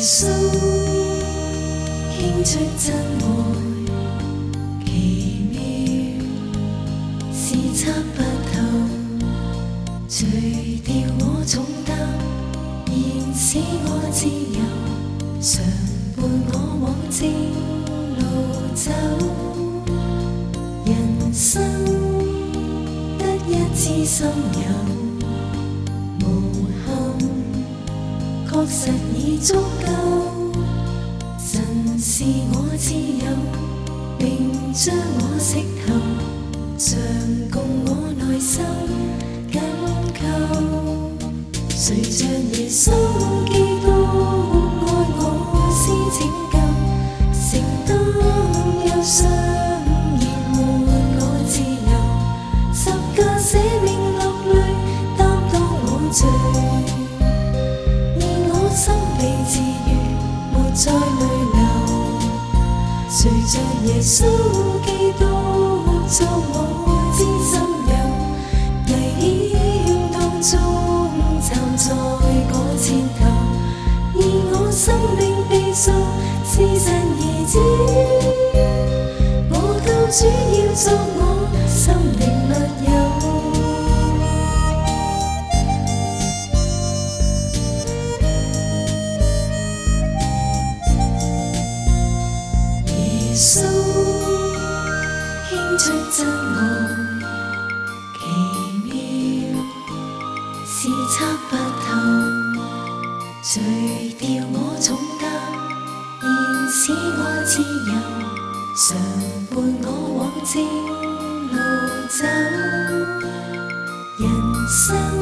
耶倾出真爱，奇妙是测不透。除掉我重担，现使我自由。常伴我往正路走，人生得一知心友。确实已足够，神是我自由，并将我释透，常共我内心紧扣。谁像耶稣。再泪流，随着耶稣基督做我知心友，危险当中站在我前头，而我生命背诵，是神儿子，我救主要作我心灵。树牵出真爱，奇妙是猜不透。垂掉我重担，现使我自由，常伴我往正路走。人生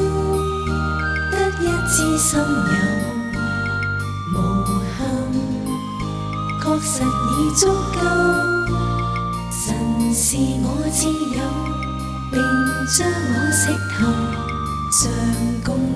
得一知心友。实已足够，神是我挚友，并将我释透，像共。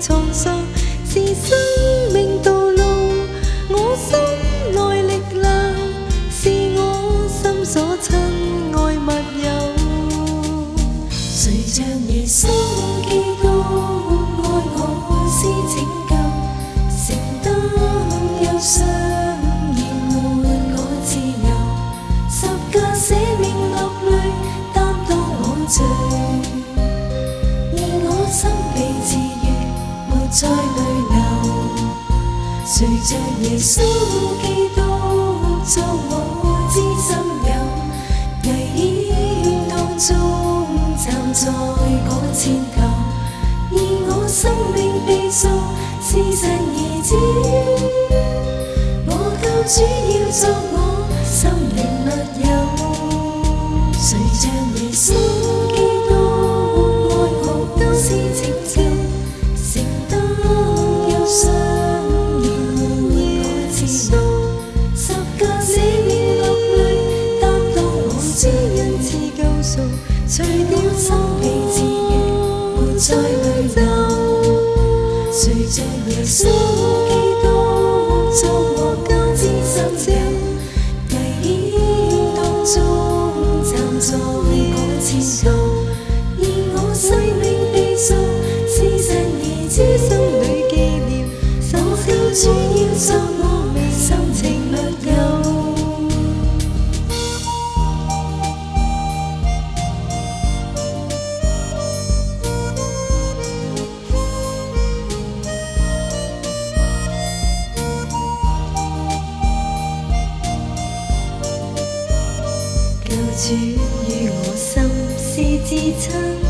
創傷，是生命道路，我心內力量，是我心所親愛密友。誰像耶穌基督愛我是拯救，承擔憂傷，延緩我自由，十架捨命落淚，擔當我罪。着耶稣基督作我知心有；危险当中站在我前头，以我生命背诵《是神儿子，我救主要作我心灵密友。稣基督做我家之神像，危險當中站在我前頭，以我生命地數，是神兒之手。属于我心事之亲。